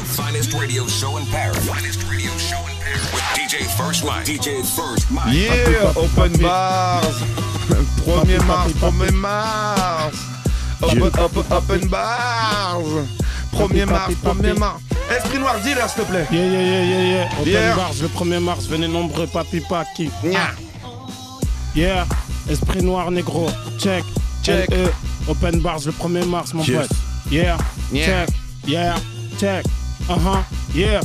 the finest radio show in Paris. Finest radio show in Paris. With DJ First Mike. DJ First Mike. Yeah, open bars. 1er mars, 1er mars. Open, open, open bars. 1er mars, 1er mars. Esprit noir, dealer, s'il te plaît. Yeah, yeah, yeah, yeah, yeah. Open Yeah. bars, le 1er mars, venez nombreux, papi paki. Nya. Yeah, esprit noir, négro, check. Check. LE, open bars, le 1er mars, mon Yes. pote. Yeah, Yeah. check. Yeah, check. Uh-huh, yeah.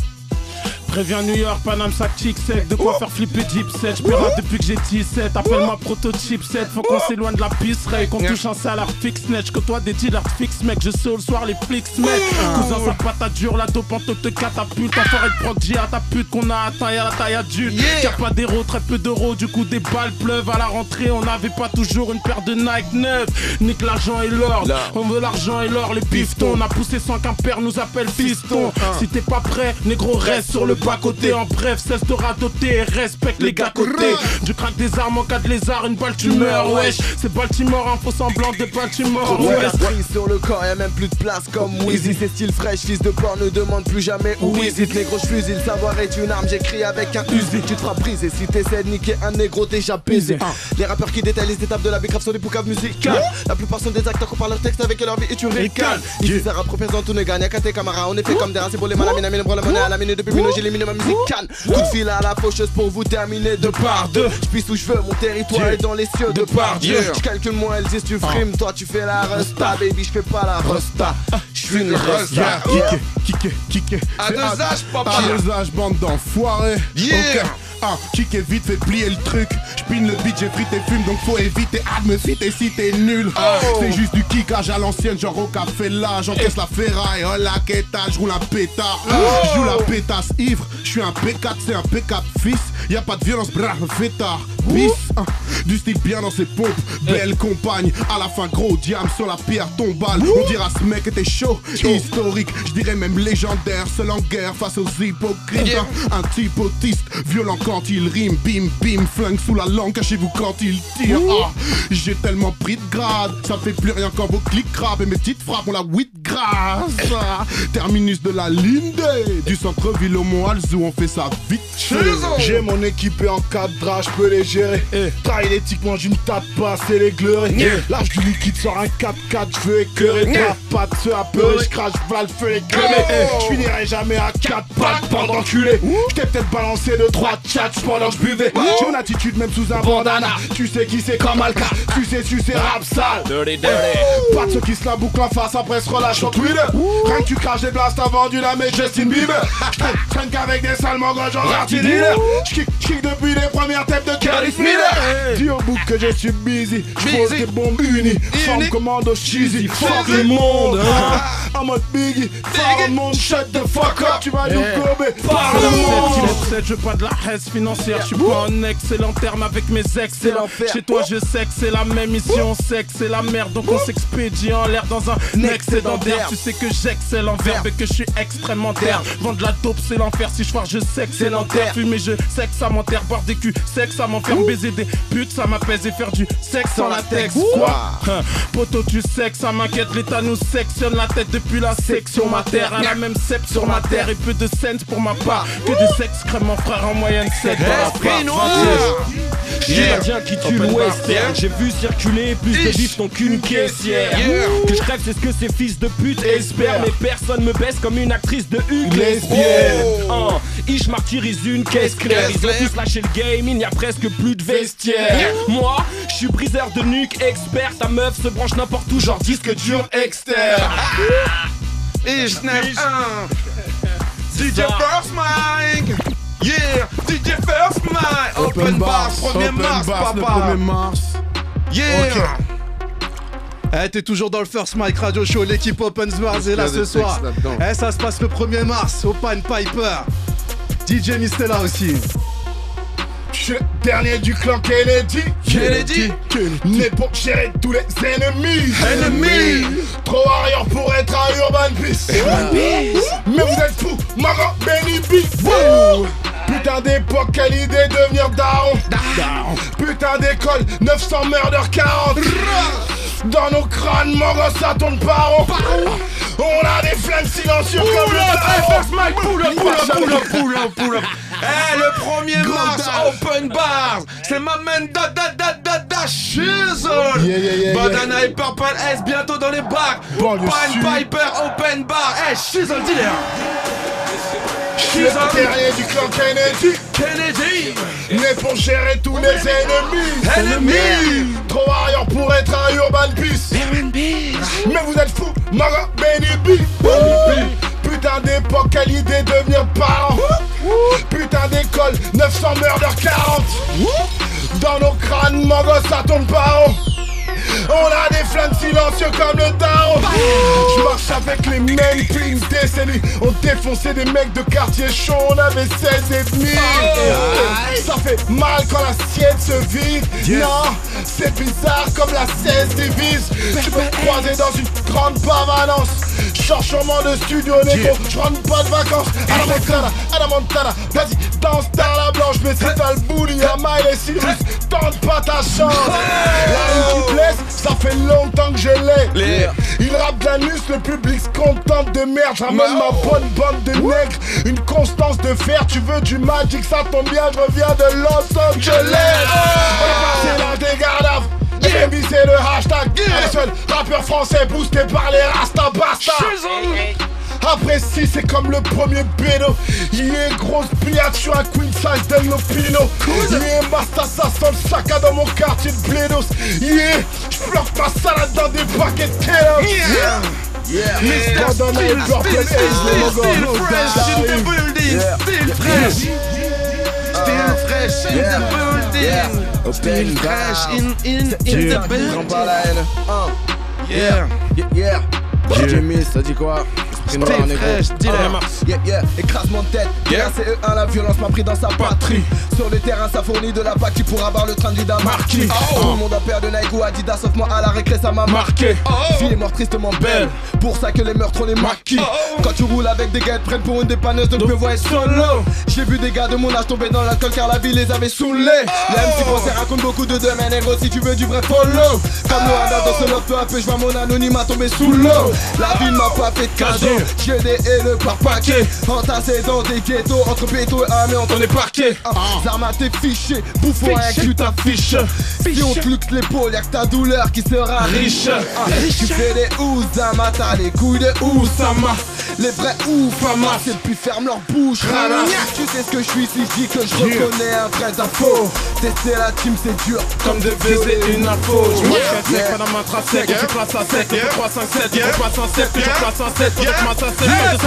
Préviens New York, Paname, sac chic sec, de quoi faire flipper Jeep 7. J'pirate depuis que j'ai 17, appelle-moi prototype 7. Faut qu'on s'éloigne de la piste, Ray, qu'on touche un salaire fixe net. Que toi des dealers fixes, mec, je sais le soir les flics, mec. Cousin, sa patate dure, la dope en te te catapulte. Enfoiré de proc, à ta pute qu'on a atteint, y'a la taille adulte. Yeah. Y'a pas d'héros, très peu d'euros, du coup des balles pleuvent. À la rentrée, on n'avait pas toujours une paire de Nike neuve. Nique l'argent et l'or, L'or. on veut l'argent et l'or, les piftons. On a poussé sans qu'un père nous appelle fiston. Si t'es pas prêt, négro, reste sur le bas-côté. En bref, cesse de radoter et respecte les gars côté. Du crack des armes en cas de lézard, une balle tu meurs, wesh. C'est Baltimore, un faux semblant de Baltimore, Ouais, la sur le corps, y'a même plus de place comme Wheezy. C'est style fraîche, fils de porc, ne demande plus jamais où Wheezy. Négro, je fusille, le savoir est une arme, j'écris avec un Uzi. Tu te feras briser si t'essaies de niquer un négro déjà baisé. Ah. Les rappeurs qui détaillent les étapes de la bécrave sont des poucaves musicales. La plupart sont des acteurs qui parlent leur texte avec leur vie et tu ricanes. Ici, ça représente tout ne gagne qu'à tes camarades. On est fait comme des rats, c'est pour les malamines, amine, pour la monnaie à la minute depuis minute, j'ai éliminé ma musique canne. Coup de fil à la faucheuse pour vous terminer de par deux. Je pisse où je veux, mon territoire est dans les cieux de par Dieu. Je calcule moi, elle dit tu frimes, toi tu fais la resta, baby, je fais pas la resta. Je suis une resta. Kické, kické, kické. À deux âges, papa. À deux âges, bande d'enfoirés. Yeah. Ah, kické vite, fait plier le truc. Le beat, j'ai frité fume, donc faut éviter. Ah, de me citer si t'es nul. Oh. C'est juste du kickage à l'ancienne, genre au café là. J'encaisse la ferraille, oh la quêta, j'roule un pétard. Oh. J'joue la pétasse ivre. J'suis un P4, c'est un P4 fils. Y a pas de violence, brave, fêtard. Bis, ah, du style bien dans ses pompes. Belle compagne, à la fin gros diam sur la pierre tombale. On dira ce mec était chaud, historique, je dirais même légendaire, seul en guerre face aux hypocrites. Yeah. Un type autiste, violent quand il rime, bim bim, flingue sous la cachez-vous quand il tire. Ah, j'ai tellement pris de grade, ça fait plus rien quand vos clics crapent et mes petites frappes ont la 8 grâce. Ah, terminus de la ligne D, du centre-ville au Mont Alzou, on fait ça vite. J'ai mon équipé en cadrage, je peux les gérer. Trail éthiquement, je ne tape pas, c'est les gleurer. L'âge du liquide sort un 4-4, je veux écœurer. Yeah. Patte se apeurer, je crache, va le feu les gueuler. Je finirai jamais à 4 pattes pendant culé. Je t'ai peut-être balancé de 3 chats pendant que je buvais. J'ai mon attitude même sous un bandana. Tu sais qui c'est comme Alka, tu sais, tu sais, rap sale. Pas de ceux qui se la bouclent en face après se relâchent sur Twitter. Rien que tu craches des blasts avant du la mais Justin Bieber. Traîne qu'avec des sales mangos genre Artie Dealer. Je kick, je kick depuis les premières têtes de Curtis Miller. Dis au bout que je suis busy. Je pose des bombes unies. Forme commando cheesy. Fuck le monde. hein. En mode Biggie. Fuck le monde. Shut the fuck up. Tu vas nous courber. Par le monde. 7, je veux pas de la haisse financière, je suis pas en excellent terme avec mes ex, c'est l'enfer. Chez toi, je sais que c'est la même mission, que c'est la merde, donc on s'expédie en l'air dans un excédentaire. Tu sais que j'excelle en verbe et que je suis extrêmement terre. Vendre de la dope, c'est l'enfer. Si je foire, je sais que c'est l'enfer. Fumer, je sais que ça m'enterre. Boire des culs, que ça m'enferme. Baiser des putes, ça m'apaise et faire du sexe sans latex. Quoi Hein, Poto, tu sais que ça m'inquiète. L'État nous sectionne la tête depuis la section mater. Elle a même sept sur ma terre et peu de scènes pour ma part. Que des excréments, frère, en moyenne 7 Esprit J'ai qui tue l'Ouest. J'ai vu circuler plus de Ish. bifton qu'une caissière. Que je rêve c'est ce que ces fils de pute espèrent. Mais personne me baisse comme une actrice de Hugues Lesbienne. Ich martyrise une caisse claire. Ils ont tous lâché le game, il n'y a presque plus de vestiaire. Moi, je suis briseur de nuque expert. Ta meuf se branche n'importe où genre disque dur externe. Et je n'aime un. DJ First Mike. Yeah, DJ First Mike. Open Bars, 1er Open mars, bars, le papa. 1er mars. Yeah. Eh, t'es toujours dans le First Mike Radio Show, l'équipe Open Bars est là ce soir. Eh, ça se passe le 1er mars au Pan Piper. DJ Mistella aussi. Je dernier du clan Kennedy. Kennedy. Né pour gérer tous les ennemis. Ennemis. Trop arrière pour être un Urban Peace. Mais vous êtes fous, Maman Benny B. Putain d'époque, quelle idée de devenir daron. Putain d'école, 900 murder 40. Dans nos crânes, mon gosse, ça tourne par rond. On a des flammes silencieux comme le. Eh, le premier mars, open bars. C'est ma man da da da da Yeah, yeah, yeah, Bandana et Purple S bientôt dans les bars. Bon, sud. Piper, open bar. Eh, shizzle dealer. Le Shizzle terrier du clan Kennedy Kennedy. Né pour gérer tous les ennemis Ennemis. Trop arrière pour être un urban peace Mais vous êtes fous, Maga Benny B Putain d'époque, quelle idée de devenir parent Putain d'école, 900 murder 40 Dans nos crânes, Maga ça tombe pas haut. On a des flingues silencieux comme le Tao. Je marche avec les mêmes depuis une décennie On défonçait des mecs de quartier chaud On avait 16 et demi. Ça fait mal quand l'assiette se vide. Non, c'est bizarre comme la 16 divise. Tu peux te croiser dans une grande permanence. Change sûrement de studio négo Je rentre pas de vacances. À la Montana, à la Montana. Vas-y, danse dans la blanche Mais c'est pas le bowling à Miley Cyrus Tente pas ta chance. La ligne qui blesse, ça fait longtemps que je l'ai. Il rappe de l'anus, le public se contente de merde. J'ramène ma bonne bande de nègres. Une constance de fer, tu veux du magic Ça tombe bien, je reviens de Los Angeles. On a passé l'âge FMI c'est le hashtag Le seul. Rappeur français boosté par les Rasta Basta. Après si c'est comme le premier bédo. Yeah grosse pliade sur un queen size del Nopino Yeah basta ça sent le sac à dans mon quartier de Bledos. Yeah J'flirte ma salade dans des paquets de Kellogg's. Yeah. Yeah. Mr. Donald Purple Haze les logos Still fresh in the building. Still fresh. Still fresh in the building. Still fresh in in in the building. par la haine. Hein. Yeah. Yeah, yeah. Miss, ça dit quoi? Dealer. Yeah, yeah, écrasement de tête. Yeah. Yeah. CE1, la violence m'a pris dans sa patrie. Sur le terrain, ça fournit de la pâte pour avoir le train de vie d'un marquis. Tout le monde a paire de Nike ou Adidas, sauf moi à la récré, ça m'a marqué. Vie est mort tristement belle. Pour ça que les meurtres, on les maquis. Quand tu roules avec des gars, ils prennent pour une dépanneuse, donc me vois être solo. J'ai vu des gars de mon âge tomber dans l'alcool car la vie les avait saoulés. Les MC français racontent beaucoup de domaines, négro, si tu veux du vrai follow. Comme Loana dans ce love, peu à peu, je vois mon anonymat tomber sous l'eau. La vie ne m'a pas fait de cadeau. Gêné et le par paquet. Entassé dans des ghettos Entre péto et armé on t'en est parqué. Ah, Zarma t'es fiché Bouffon inclus ta fiche. Si on te luxe l'épaule Y'a que ta douleur qui sera riche. Ah, tu fais des Ouzama T'as les couilles de Ouzama Les vrais Oufama C'est puis ferme leur bouche Tu sais ce que je suis si je dis que je reconnais un vrai info Tester la team c'est dur Comme de baiser une info. Je m'achète sec, madame intrasec On fait classe à sec, on fait 3, 5, 7, on fait 7, on fait 7, m'assassiner.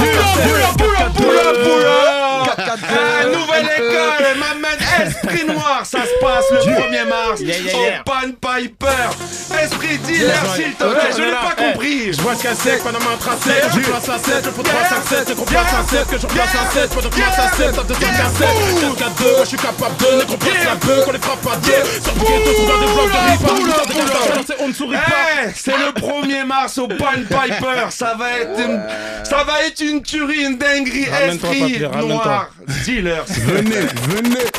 Pull up, pull up à 7 Ah, nouvelle école, ma man Esprit Noir, ça se passe le 1er mars au Pan Piper. Esprit dealer, s'il te plaît, je n'ai pas compris. Je vois qu'un sec, pas dans ma trace sec Je passe à 7, je fais 3, 5, 7 qu'on passe à 7, que je passe à 7 Pendant que passe à 7, ça donne qu'à 7 4, 4, 2, moi je suis capable de Ne qu'on passe la bœuf, qu'on les frappe à deux Sur le ghetto, dans des blocs de ripa on ne sourit pas Eh, c'est le 1er mars au Pan Piper. Ça va être une, ça va être une tuerie, une dinguerie. Esprit papier, Noir, dealer. Venez, venez.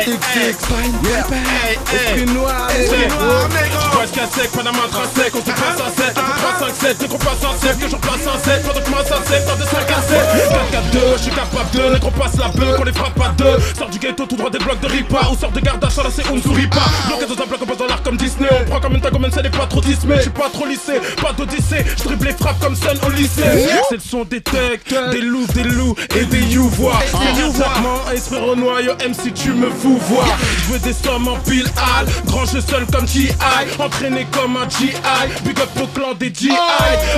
Esprit noir, C'est Noir, négro? Je vois qu'un sec, pas te passe à 7, on te passe à 7 Dès qu'on passe à 7, que j'en passe à 7 Pendant que je passe à 7, dans des 5 à 7 4, 4, 2, je suis capable de. Qu'on passe la bœuf, qu'on les frappe à deux. Sors du ghetto tout droit des blocs de ripa. Ou sort de garde c'est on ne sourit pas Bloqué dans un bloc, on passe dans l'art comme Disney. On prend comme une scène et pas trop Disney Je suis pas trop lycée, pas d'odyssée. Je dribble les frappes comme Sun au lycée. C'est le son des techs, des loups, des loups et des Exactement, esprit Renoir, yo MC tu me veux des sommes en pile hal Grand jeu seul comme G.I. Entraîné comme un G.I. Big up au clan des G.I.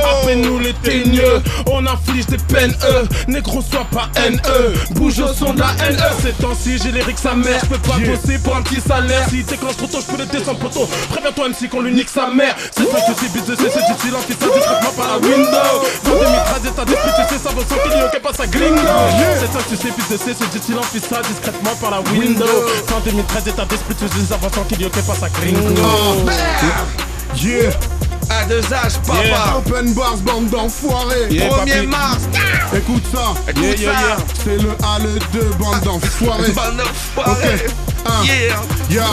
Appelle-nous les teigneux On inflige des peines eux. Négro sois pas NE Bouge au son de la NE Ces temps-ci j'ai lyrique sa mère Je peux pas bosser pour un petit salaire. Si t'éclenches trop tôt je peux le descendre poteau. Préviens-toi MC qu'on lui nique sa mère. C'est ça que c'est business c'est du silence qui ça discrètement par la window. Dans des mitrailles ta dispute tu sais ça vaut 100 millions qu'est pas ça gringo. C'est ça que tu sais business c'est du silence qui ça discrètement par la window Dans 2013 et ta dispute tu sais ça vaut 100 millions qu'est pas ça gringo Yeah. À deux âges, papa. Yeah. Open bars, bande d'enfoirés. Yeah, 1er papi. mars. Écoute ça. Écoute Yeah, ça. yeah. C'est le A, le 2, bande d'enfoirés. Bande d'enfoirés. Ok. Un. Yeah.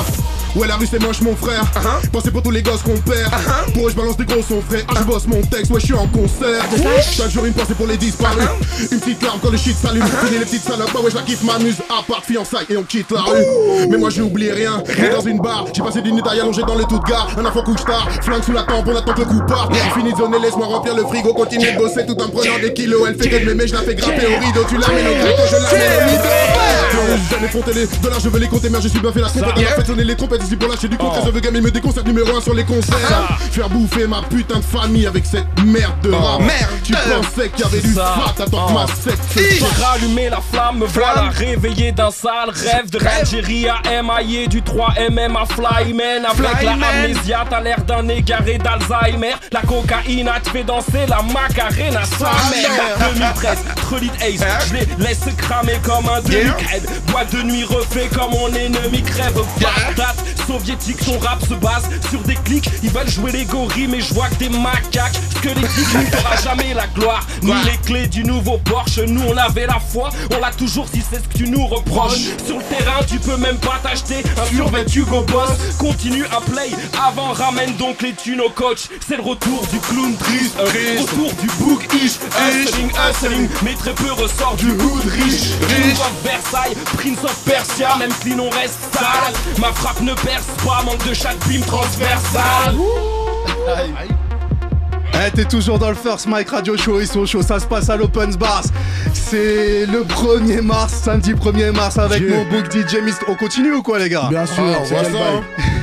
Ouais, la rue c'est moche, mon frère. Pensez pour tous les gosses qu'on perd. Pour eux, je balance des gros sons frais. Ah, je bosse mon texte, ouais, je suis en concert. Chaque jour, une pensée pour les disparus. Une petite larme quand le shit s'allume. Fini les petites salopes, ouais, je la kiffe, m'amuse. À part fiançailles et on quitte la rue. Mais moi, j'ai oublié rien. Mais dans une barre, j'ai passé des nuits à y allonger dans le tout de gare. Un enfant couche tard, flingue sous la tempe, on attend que le coup parte. Fini de zoner, laisse-moi remplir le frigo. Continue de bosser tout en prenant des kilos. Elle fait qu'elle met, je la fais grapper au rideau. Tu la mets au ghetto, je la mets au rideau. J'en ai fronté les dollars, je veux les compter, mais je suis bien fait la compète. On a fait sonner les trompettes ici pour lâcher du concert. Je veux gagner, me déconcerte numéro 1 sur les concerts. Faire bouffer ma putain de famille avec cette merde de rap. merde. Tu pensais qu'il y avait du fat, attends que ma secte se J'ai rallumé la flamme, me voilà réveillé d'un sale rêve de Algérie à MIA du 3MM à Flyman avec la amnésia, t'as l'air d'un égaré d'Alzheimer. La cocaïne a te fait danser la macarena sa mère. 2013, Trellit Ace, je les laisse cramer comme un demi-crève. Boîte de nuit refait comme mon ennemi crève. Bagdad, soviétique, son rap se base sur des clics. Ils veulent jouer les gorilles, mais je vois que des macaques. Que les clics ne fera jamais la gloire, ni les clés du nouveau Porsche. Nous on avait la foi, on l'a toujours si c'est ce que tu nous reproches. Sur le terrain, tu peux même pas t'acheter un survêt Hugo Boss. Continue à play, avant ramène donc les thunes au coach. C'est le retour du clown triste, retour du book ish. Hustling, hustling, mais très peu ressort du hood riche. King of Versailles, Prince of Persia, même clean on reste sale. Ma frappe ne perce pas, manque de chaque bim transversal. Eh, t'es toujours dans le First Mike Radio Show, ils sont chauds, ça se passe à l'Open Bars. C'est le 1er mars, samedi 1er mars avec Yeah. mon book DJ Mist. On continue ou quoi les gars? Bien sûr, Ah, c'est on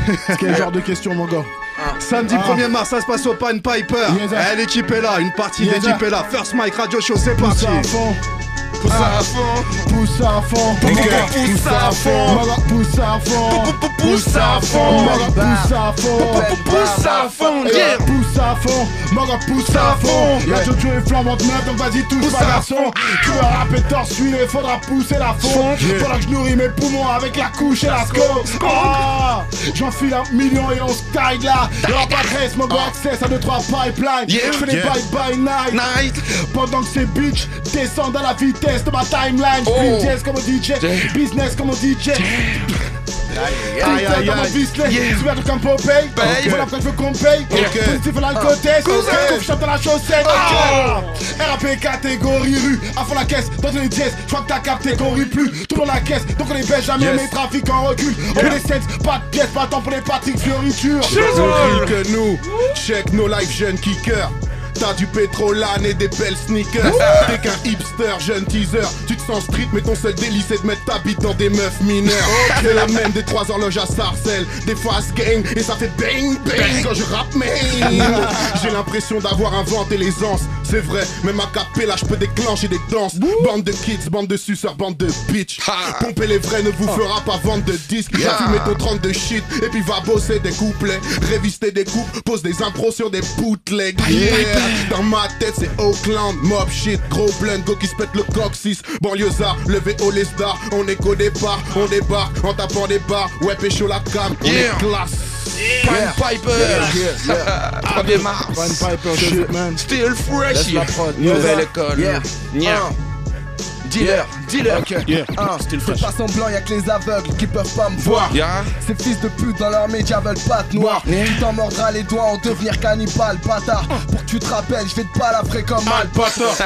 quel C'est quel genre de question, mon gars? Samedi Ah. 1er mars, ça se passe au Pan Piper. Sir. Eh, l'équipe est là, une partie de Yes, l'équipe sir. est là. First Mike Radio Show, c'est parti. À fond, Pousse à fond. pousse à fond, Pousse à fond. Maga, pousse à fond, Pousse à fond. Maga, pousse à fond, Pousse à fond. Eh, Yeah. pousse à fond, Maga, pousse à fond. La Jojo est flambante neuve, donc vas-y, touche Pousse pas à garçon. Tu veux rapper torse il faudra pousser la fond. Pendant que je nourris mes poumons avec la couche et la scope. Ah, J'enfile un million et on se taille là. Y'aura pas de reste, gars, access à 2-3 pipelines. Yeah. Je fais des bye bye. Night. Pendant que ces bitches descendent à la vitesse de ma timeline. Oh. Comme un DJ, business comme un DJ. Aïe, Aïe aïe, dans Yeah. souvent comme Popeye. Voilà pourquoi je veux qu'on paye. Positif à l'alcootesse, Cousin. coupe dans la chaussette. Ah. RAP catégorie rue, à fond la caisse, dans une dièse. Je crois que t'as capté qu'on rit plus. Tout dans la caisse, donc on les baisse jamais, mais trafic en recul. On les sets, pas de pièces, pas de temps pour les Patrick Fioritures. Plus que nous, check nos live jeunes kickers. T'as du pétrolane et des belles sneakers. T'es qu'un hipster, jeune teaser. Tu te sens street, mais ton seul délice c'est de mettre ta bite dans des meufs mineures. C'est la même des trois horloges à Sarcelles, des fast gang, et ça fait bang bang quand je rappe, man. J'ai l'impression d'avoir inventé l'aisance. C'est vrai, même à là je peux déclencher des danses. Bande de kids, bande de suceurs, bande de bitch. Pomper les vrais ne vous fera pas vendre de disques. Yeah. Fumé ton 30 de shit, et puis va bosser des couplets. Révister des coupes, pose des impros sur des bootlegs. Yeah. Dans ma tête, c'est Oakland, mob shit, gros blend, go qui se pète le coccyx. Banlieusard, levé au les stars, on est qu'au départ, on débarque en tapant des barres. Ouais, pécho la cam, on Yeah. est classe. Pan Piper. 1er mars. Van Piper shit, man. Still fresh. La prod. Nouvelle école. Yeah. Yeah. Dealer. Yeah. Hein, Fais pas semblant, y'a que les aveugles qui peuvent pas me voir. Yeah. Ces fils de pute dans leurs médias veulent pas de noir. Tu t'en mordras les doigts en devenir cannibale, bâtard. Pour que tu te rappelles, je vais te balafrer comme mal.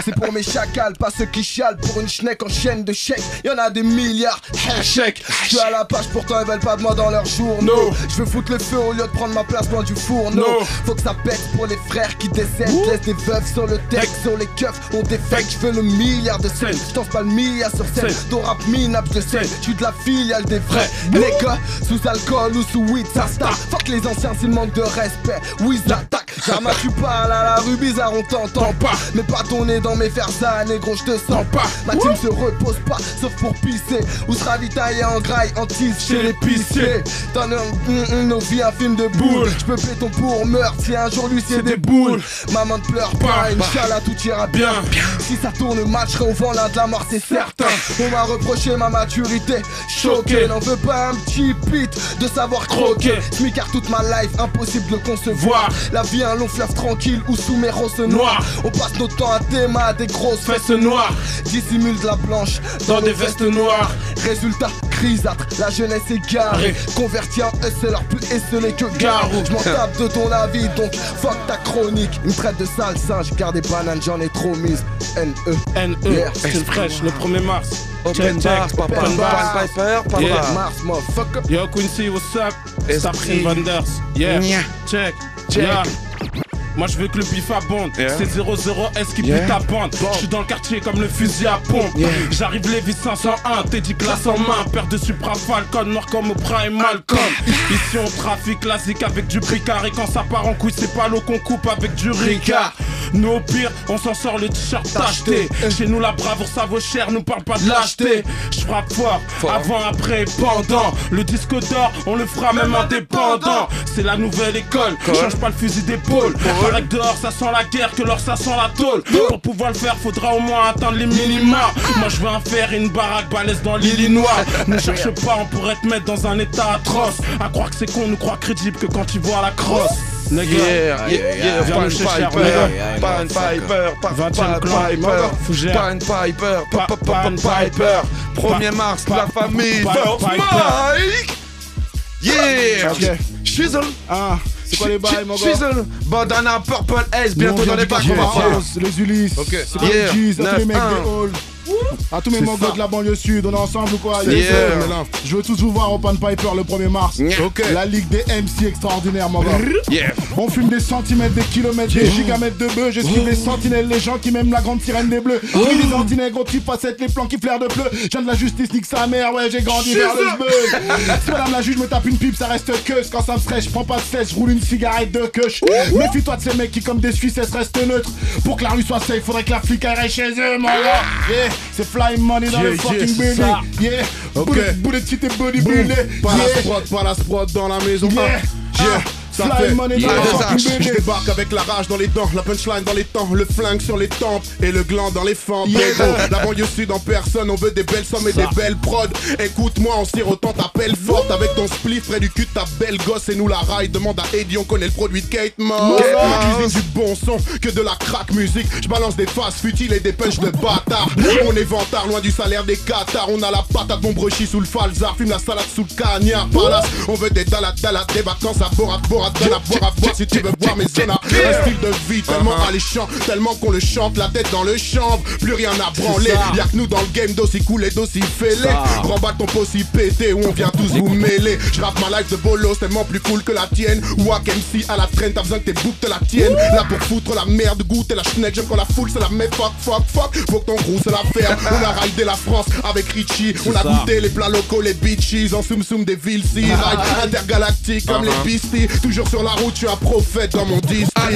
C'est pour mes chacals, pas ceux qui chialent pour une schneck en chaîne de chèques. Y'en a des milliards. Chèque. Je suis à la page, pourtant ils veulent pas de moi dans leurs journaux. Je veux foutre le feu au lieu de prendre ma place loin du fourneau. No. Faut que ça pète pour les frères qui décèdent. Laisse des veuves sur le texte, sur les keufs. On défecte, je veux le milliard de scènes. Je pas le milliard sur scène. Ton rap minable, je sais. Je suis de la filiale des vrais. Gars, sous alcool ou sous weed, ça stack. Fuck les anciens s'ils manquent de respect. Oui, ils attaquent. Jamais tu parles à la rue bizarre, on t'entend pas. Mais pas ton nez dans mes fers négro, je te sens pas. Ma team se repose pas, sauf pour pisser. Ou se ravitailler en graille, en tisse chez l'épicier. Mm, mm, nos vies, un film de boule. Je peux péter ton pour meurtre si un jour lui c'est des boules. Maman ne pleure pas, Inch'Allah tout ira bien. Si ça tourne mal, je serai au vent là de la mort, c'est certain. On m'a reproché ma maturité, choqué. N'en veux pas un petit pit de savoir croquer. Smicard toute ma life, impossible de concevoir. La vie un long fleuve tranquille ou sous mes roses noires. On passe notre temps à théma, des grosses fesses Fesses noires dissimule de la blanche dans des vestes noires. Résultat, grisâtre, la jeunesse égarée. Converti en hustler, plus esselé que garou. Je m'en tape de ton avis, donc fuck ta chronique. Une traite de sale singe, garde des bananes, j'en ai trop mise. N-E. NE, Yeah. c'est fraîche, le 1er mars? Open Check, papa. open. Pan Piper, papa. Yeah. Mars, motherfucker. Yo Quincy, what's up? Saprin Vanders. Yeah. Check. Check. Yeah. Moi je veux que le bif abonde, Yeah. c'est 0-0 S qui Yeah. pue ta bande. Je suis dans le quartier comme le fusil à pompe. J'arrive Lévis 501, t'es dit classe en main. Père de Supra Falcon, noir comme Oprah et Malcolm. Ici on trafique classique avec du bricard. Et quand ça part en couille, c'est pas l'eau qu'on coupe avec du ricard. Nous au pire, on s'en sort les t-shirts achetés. Chez nous la bravoure ça vaut cher, nous parle pas de l'acheter. Je frappe fort, avant, après, pendant. Le disque d'or, on le fera même indépendant. C'est la nouvelle école, change pas le fusil d'épaule. Que dehors ça sent la guerre, que l'or ça sent la tôle. Pour pouvoir le faire, faudra au moins atteindre les minima. Moi je veux un fer et une baraque balèze dans l'Illinois. Ne cherche pas, on pourrait te mettre dans un état atroce. À croire que c'est con, nous croit crédible que quand tu vois la crosse. Nigga. Yeah, yeah, yeah, Pan Piper. Pan Piper, Pan 20e clan, Piper. Pan Piper, Pa- Pan Pan Piper, 1er Pa- mars, la famille, First. Mike. Yeah. Shizzle Ah, c'est quoi les bails, mon gars Shizzle Bandana Purple S, bientôt dans les quartier on va les Ulysses, Ok. c'est les mecs 9-1. des halls, à tous mes mangos ça. de la banlieue sud, on est ensemble ou quoi? Yeah. Je veux tous vous voir au Pan Piper le 1er mars. Yeah. La ligue des MC extraordinaires, mon gars. On fume des centimètres, des kilomètres, des gigamètres de bœufs. J'esquive les sentinelles, les gens qui m'aiment la grande sirène des bleus. Oui, les antinègres, gros facettes, les plans qui flairent de bleu. Je viens de la justice, nique sa mère, ouais, j'ai grandi vers le buzz. Si madame la juge me tape une pipe, ça reste que quand ça me fraîche. Je prends pas de cesse, je roule une cigarette de queue. Méfie-toi de ces mecs qui, comme des Suisses, restent neutres. Pour que la rue soit safe, faudrait que la flic aille chez eux, mon gars. C'est fly money dans le Yeah, fucking yeah, building. Yeah, Ok. bullet, bullet, bodybuilding. Pas la Yeah. sprod, pas la sprod dans la maison. Yeah. Ah, yeah. Ça Fly fait money dans Yeah. le Je débarque avec la rage dans les dents, la punchline dans les temps, le flingue sur les tempes et le gland dans les fentes. Yeah. La banlieue sud en personne, on veut des belles sommes et des belles prods. Écoute-moi, on tire autant ta pelle forte avec ton spliff près du cul de ta belle gosse et nous la raille. Demande à Eddie, on connaît le produit de Kate Moss. Cuisine du bon son que de la crack musique. Je balance des faces futiles et des punches de bâtard. On est vantard, loin du salaire des cathares. On a la patate bombrechi sous le falzar, fume la salade sous le cagnard. Palace, on veut des dalades, dalades, des vacances à Borat, Borat, dans à boire, à boire si tu veux voir mes zonas. Un style de vie tellement alléchant, tellement qu'on le chante, la tête dans le chanvre, plus rien à branler. Y'a que nous dans le game d'aussi cool et d'aussi fêlé. Remballe ton pot si pété où on vient tous vous mêler. Je rappe ma life de bolos, tellement plus cool que la tienne. Wack MC à la traîne, t'as besoin que tes boucles te la tiennent. Là pour foutre la merde, goûter la schneck, j'aime quand la foule se la met fuck, fuck, fuck. Faut que ton crew se la ferme. On a raidé la France avec Richie. On a goûté les plats locaux, les bitches. En soum soum des villes, si ride intergalactique comme les beasties. Toujours sur la route, suis un prophète dans mon district. Ah.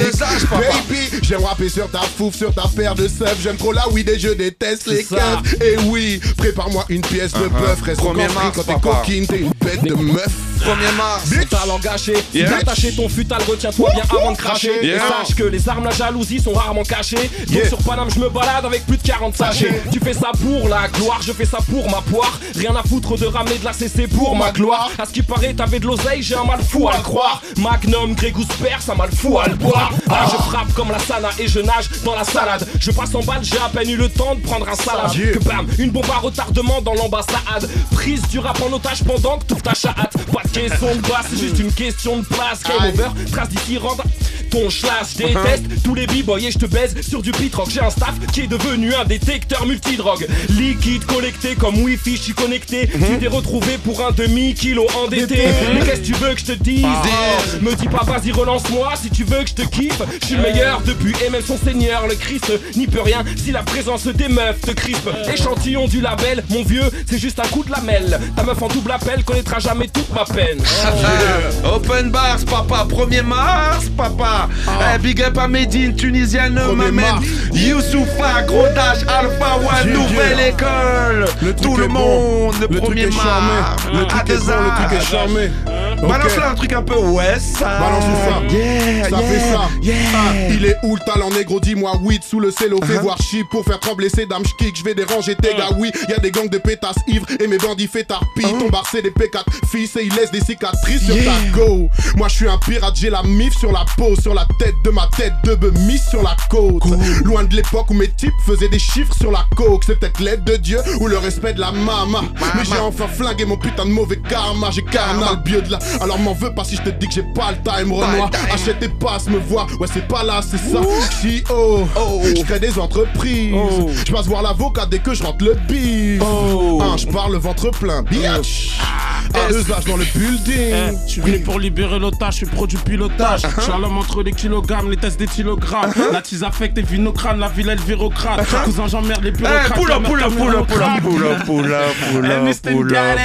Baby, j'aime rapper sur ta fouf, sur ta paire de seufs. J'aime trop la weed et je déteste les keufs. Et oui, prépare-moi une pièce de bœuf. Reste Uh-huh. Premier compris mars, quand t'es coquine, t'es une bête de meuf. 1er mars talent gâché, Yeah. ton futal, retiens-toi bien avant de cracher. Yeah. Et sache que les armes, la jalousie sont rarement cachées. Donc Yeah. sur Paname, je me balade avec plus de 40 sachets. Tu fais ça pour la gloire, je fais ça pour ma poire. Rien à foutre de ramener de la CC pour ma gloire. À ce qui paraît, t'avais de l'oseille, j'ai un mal fou à le croire. Magnum, Grégus Père, ça m'a le fou à le boire. Ah, je frappe comme la sana et je nage dans la salade. Je passe en balle, j'ai à peine eu le temps de prendre un salade. Que bam, une bombe à retardement dans l'ambassade. Prise du rap en otage pendant que tout ta chatte. Pas question de basse, c'est juste une question de place. Game over, trace d'ici, rendre ton schlass. Je déteste tous les b-boys et je te baise sur du pitrock. J'ai un staff qui est devenu un détecteur multidrogue. Liquide collecté comme wifi, je suis connecté. Tu t'es retrouvé pour un demi-kilo endetté. Mais qu'est-ce que tu veux que je te dise Me dis pas vas-y relance-moi si tu veux que je te kiffe. Je suis le meilleur depuis et même son seigneur, le Christ n'y peut rien si la présence des meufs te crispe. Échantillon du label, mon vieux, c'est juste un coup de lamelle. Ta meuf en double appel connaîtra jamais toute ma peine. Ah, Open Bars, papa, 1er mars, papa. Eh, big up à Medine, Tunisienne, Premier m'amène. Youssoufa, Gros Dash, Alpha One, nouvelle école. Le Tout le monde, le, Le truc 1er est mars. Le truc est bon, le truc est heures. charmé. Balance là un truc un peu West Side. Balance-nous ça. Yeah, ça fait ça. Ah, il est où le talent négro? Dis-moi weed sous le cello, fais voir chip pour faire trembler ces dames kick. Je vais déranger tes gars, oui. Y a des gangs de pétasses ivres et mes bandits fait tarpille. Ton bar c'est des P4 fils et ils laissent des cicatrices sur ta go. Moi je suis un pirate, j'ai la mif sur la peau, sur la tête de ma tête de bemis sur la côte. Loin de l'époque où mes types faisaient des chiffres sur la coke. C'est peut-être l'aide de Dieu ou le respect de la mama. Mais j'ai enfin flingué mon putain de mauvais karma. J'ai carnal bio de là. Alors m'en veux pas si je te dis que j'ai pas le time, Renoir. Achète tes passes, me voir. Ouais, c'est pas là, c'est ça. Si oh, je crée des entreprises. Je passe voir l'avocat dès que je rentre le bif. Hein, je parle le ventre plein, bitch. À deux âges dans le building. Eh, je suis venu pour libérer l'otage, je suis pro du pilotage. Je suis à l'homme entre les kilogrammes, les tests des kilogrammes. La tise affecte et vinocrane, la ville elle crâne. Cousin j'emmerde les bureaucrates. Eh, pull up, la pull up, merde pull up, pull au up, crâne. pull up, pull up, pull Eh, up.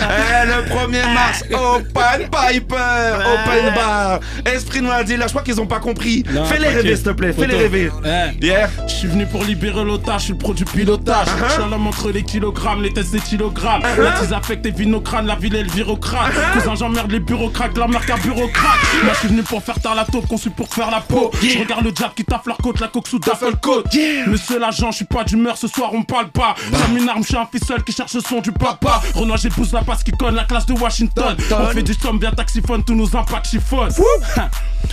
Eh, le 1er mars, Open Piper, Open Bar. Esprit Noir Dealer, je crois qu'ils ont pas compris. Fais-les rêver, s'il te plaît, fais-les rêver. Yeah. Je suis venu pour libérer l'otage, je suis le pro du pilotage. Uh-huh. Je suis l'homme entre les kilogrammes, les tests des kilogrammes. La tise affecte et vinocrane, la ville elle vire au crâne. Uh-huh. Cousin j'emmerde les bureaucrates, la marque à bureaucrate. Moi je suis venu pour faire taire la taupe, conçu pour faire la peau. Je regarde le diable qui taffe leur côte, la coque sous duffel coat. Monsieur l'agent, je suis pas d'humeur, ce soir on parle pas. Comme une arme, je suis un fils seul qui cherche le son du papa. Renoir j'épouse la passe qui conne la classe de Washington. On fait du somme bien taxiphone, tous nos impacts chiffonnent.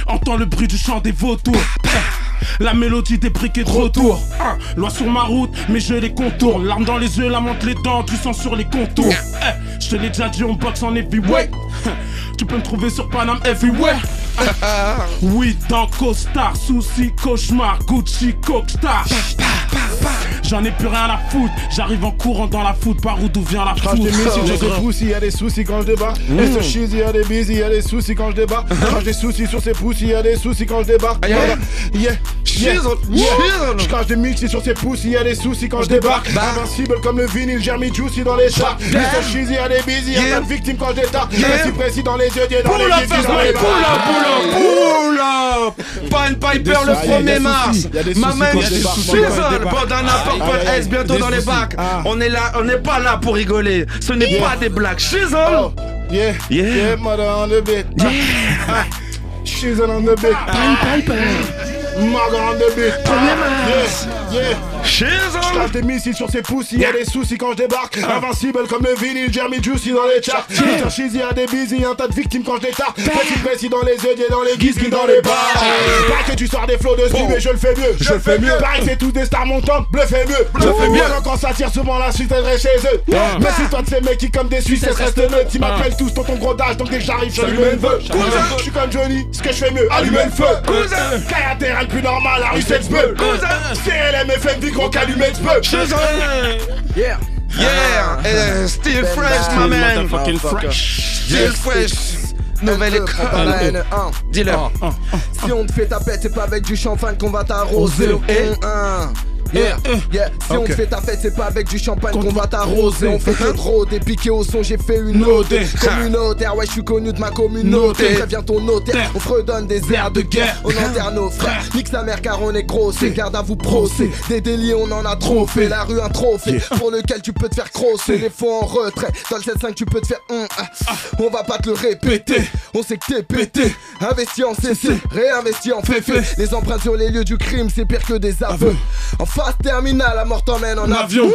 Entends le bruit du chant des vautours. La mélodie des briquets de retour. Hein, Loi sur ma route, mais je les contourne. Larmes dans les yeux, la monte les dents, du sang sur les contours. Eh, je te l'ai déjà dit, on boxe en heavyweight. Tu peux me trouver sur Paname everywhere. Oui, dans Costar, souci, cauchemar, Gucci, Cockstar. J'en ai plus rien à foutre. J'arrive en courant dans la foot, par où d'où vient la Quand je foot. démisse, sur ces poussies, y'a des soucis quand je débarque. Et ce cheesy, y'a des busy, y'a des soucis quand je débarque. Quand j'ai des soucis sur ces poussies, y'a des soucis quand je débarque. yeah. Yeah, yeah, Shizzle, yeah. shizzle. Je crache des mix sur ces poussies, y'a des soucis quand je débarque. Invincible comme le vinyle, j'ai mis juicy dans les charts. Et ce cheesy, y'a des busy, y'a Yeah. pas de victimes quand je détarque. Yeah. Précis, précis dans les yeux, dans les yeux, dans les pull up, pull up. Pan Piper le soucis, y a 1er des mars. soucis, y a des Ma soucis main, quand je débarque, quand S, bientôt Des dans les bacs. Ah. On est là, on n'est pas là pour rigoler. Ce n'est Yeah. pas des blagues. Oh, yeah, Yeah. yeah, mother on the beat. Ah, She's on the beat. Mother on the beat. Yeah, yeah. Je Shizzle. lâche des missiles sur ces poussies, y'a des soucis quand je débarque. Invincible comme le vinyle, Jeremy Juicy dans les charts. Sur cheesy, y'a des busy, un tas de victimes quand je détarque. Précis, précis dans les yeux, dans les guises, dans les bars. Pareil que tu sors des flots de mais je le fais mieux. Je le fais mieux. Pareil c'est tous des stars montantes, bluffez mieux. Bluffez mieux. Alors quand ça tire souvent la suite, elle chez eux. Mais si toi de ces mecs qui comme des Suisses, restent neutres. Ils m'appellent tous tonton gros d'âge, donc dès que j'arrive, j'allume le feu. Je suis comme Johnny, ce que je fais mieux, allumer le feu. Cousin. Caractère le plus normal, la rue c'est peu. CLM FM, gros calumet de peu. Yeah. Yeah. Eh, Still fresh, my man. Motherfucking fresh. Still fresh. Nouvelle N2, prends pas la école. N1. Dis-leur. Si on te fait ta pète, c'est pas avec du champagne qu'on va t'arroser. N1. Yeah, yeah. Si on te fait ta fête, c'est pas avec du champagne qu'on va t'arroser. On fait que de rôder, piqué au son, j'ai fait une ode. Communautaire, ouais, je suis connu de ma communauté. Préviens ton notaire, on se redonne des airs de guerre. On enterre nos frères, nique sa mère car on est gros. C'est garde à vous procès. Des délits, on en a trop fait. La rue, un trophée pour lequel tu peux te faire crosser. Les faux en retrait, dans le 7-5, tu peux te faire. hum, ah. On va pas te le répéter. On sait que t'es pété. Investi en CC, réinvesti en féfé. Les empreintes sur les lieux du crime, c'est pire que des aveux. Phase terminale, la mort t'emmène en avion.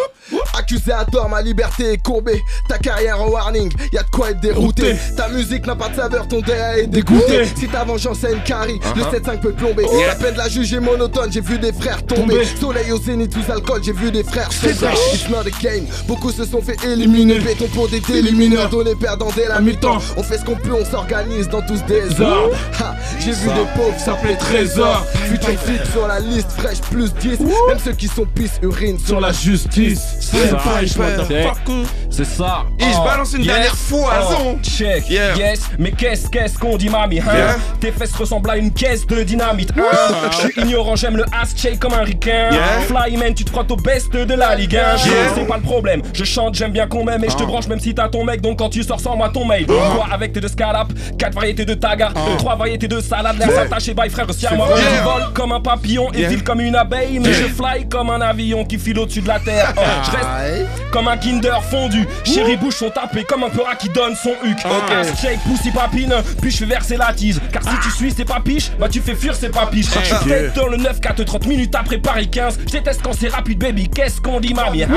Accusé à tort, ma liberté est courbée. Ta carrière en warning, y'a de quoi être dérouté. Ta musique n'a pas de saveur, ton DA est dégoûté. Si ta vengeance c'est une carie, le 7-5 peut plomber. La peine de la juger monotone, j'ai vu des frères tomber. Soleil au zénith, tous alcool, j'ai vu des frères tomber. It's not a game, beaucoup se sont fait éliminer. Béton pour des délimineurs, donner perdant dès la mi-temps. On fait ce qu'on peut, on s'organise dans tous des. Ha, J'ai vu des pauvres s'appeler trésor. Futur sur la liste, fraîche plus 10. Même ceux qui sont pisse, urine sur la justice. C'est motherfucker. C'est ça. Et je Oh, balance une dernière foison. Oh, check. Yes. Mais qu'est-ce qu'est-ce qu'on dit, mamie, hein? Tes fesses ressemblent à une caisse de dynamite, hein? Je suis ignorant, j'aime le ass shake comme un ricain. Flyman, tu te crois au best de la Ligue 1. Yeah. C'est pas le problème. Je chante, j'aime bien qu'on m'aime et je te branche même si t'as ton mec. Donc quand tu sors, sors-moi ton mail. Toi avec tes deux scalapes, quatre variétés de taga, trois variétés de salade, l'air s'attache et bye frère, aussi à moi. Je vole comme un papillon et file comme une abeille, mais je fly comme un avion qui file au-dessus de la terre. Oh, je reste comme un Kinder fondu. Cul. Chérie bouche sont tapés comme un peur qui donne son huc. Ok. Shake, pussy papine, puis je fais verser la tease. Car si tu suis c'est pas piche, bah tu fais fuir c'est pas piche. Je dans le 9 4 30 minutes après Paris 15. Je déteste quand c'est rapide baby, qu'est-ce qu'on dit mamie hein?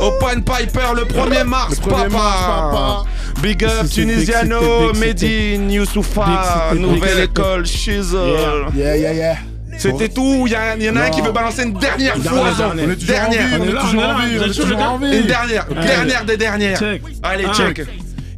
Open Piper le 1er mars, Le 1er papa. mars, papa. Big up Tunisiano, Medine, Youssoufa, nouvelle école, Shizzle. Yeah, yeah, yeah. C'était tout, il y, a- il y en a un qui veut balancer une dernière fois. On est toujours en Dernière. Une dernière, dernière des dernières. Allez, Un. check.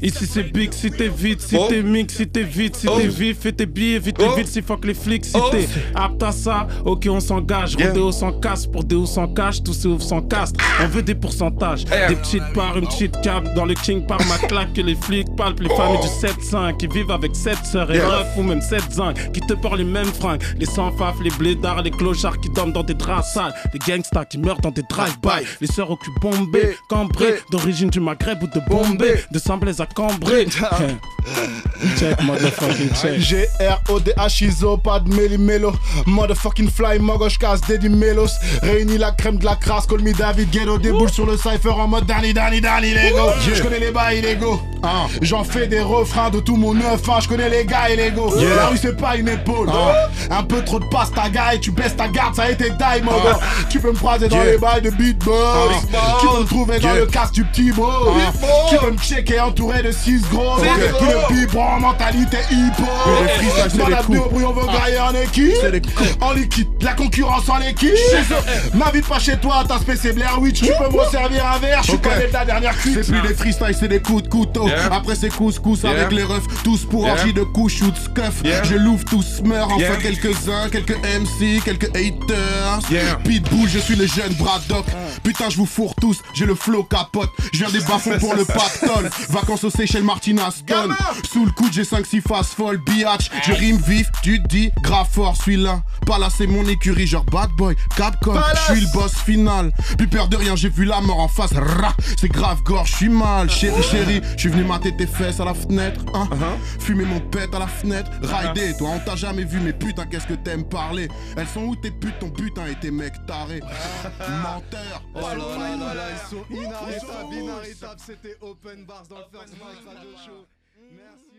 Ici c'est big, si t'es vite, si Oh. t'es mix, si t'es vite, si Oh. t'es vif, fais tes billets, vite, Oh. vite, si fuck les flics, si Oh. t'es apte à ça, ok on s'engage, Yeah. Rodéo sans casse, pour Déo sans cash, tous ces ouf sans caste, on veut des pourcentages, des petites parts, une petite cab, dans le king par ma claque, que les flics palpent, les familles du 7-5, qui vivent avec 7 sœurs et Yeah. 9 ou même 7 zinc, qui te portent les mêmes fringues, les sans-faf, les blédards, les clochards qui dorment dans des draps sales, les gangsters qui meurent dans des drive-by, les sœurs au cul bombé, cambré, d'origine du Maghreb ou de Bombay, de Saint-Blaise à Cambrai. check, motherfucking check. G-R-O-D-H ISO, pas de méli-mélo. Motherfucking fly, mogoche casse, Daddy Melos. Réunis la crème de la crasse, call me David Ghetto. Déboule sur le cypher en mode Danny, Danny, Danny, Lego. Je connais les bails illégaux. J'en fais des refrains de tout mon neuf. Hein. Je connais les gars illégaux. La rue, c'est pas une épaule. Un peu trop de passe ta gueule, tu baisses ta garde, ça a été die, mon gars. Tu peux me croiser dans les bails de beatbox. Tu peux me trouver dans le casque du petit beau. Tu peux me checker entouré de 6 gros. Qui le biberon, mentalité hip-hop. Dans au bruit, on veut grailler en équipe. En liquide, la concurrence en équipe. M'invite pas chez toi, ta spé c'est Blair Witch. Tu peux me servir un verre, je pas de la dernière cuite. C'est plus des freestyles, c'est des coups de couteau. Après c'est couscous avec les refs, tous pour orgie de couches ou de scuff. Je l'ouvre, tous meurent, enfin quelques-uns, quelques MC, quelques haters. Pitbull, je suis le jeune Braddock. Putain, je vous fourre tous, j'ai le flow capote. Je viens des bas-fonds pour le pactole. Vacances au Seychelles, Martina Stone. Sous le coude, j'ai 5-6 faces folles, biatch. Je rime vif, tu te dis, grave fort. Pas là, c'est mon écurie, genre bad boy, Capcom. Je suis le boss final. Plus peur de rien, j'ai vu la mort en face. C'est grave gore, je suis mal. Chérie, chérie, je suis venu mater tes fesses à la fenêtre. Hein. Fumer mon pet à la fenêtre. Rider, toi, on t'a jamais vu, mais putain, qu'est-ce que t'aimes parler? Elles sont où tes putes, ton putain et tes mecs tarés? Menteur. Oh là là là là, ils sont inarrêtables, inarrêtables. C'était Open Bars dans le First Mike Radio Show. Merci.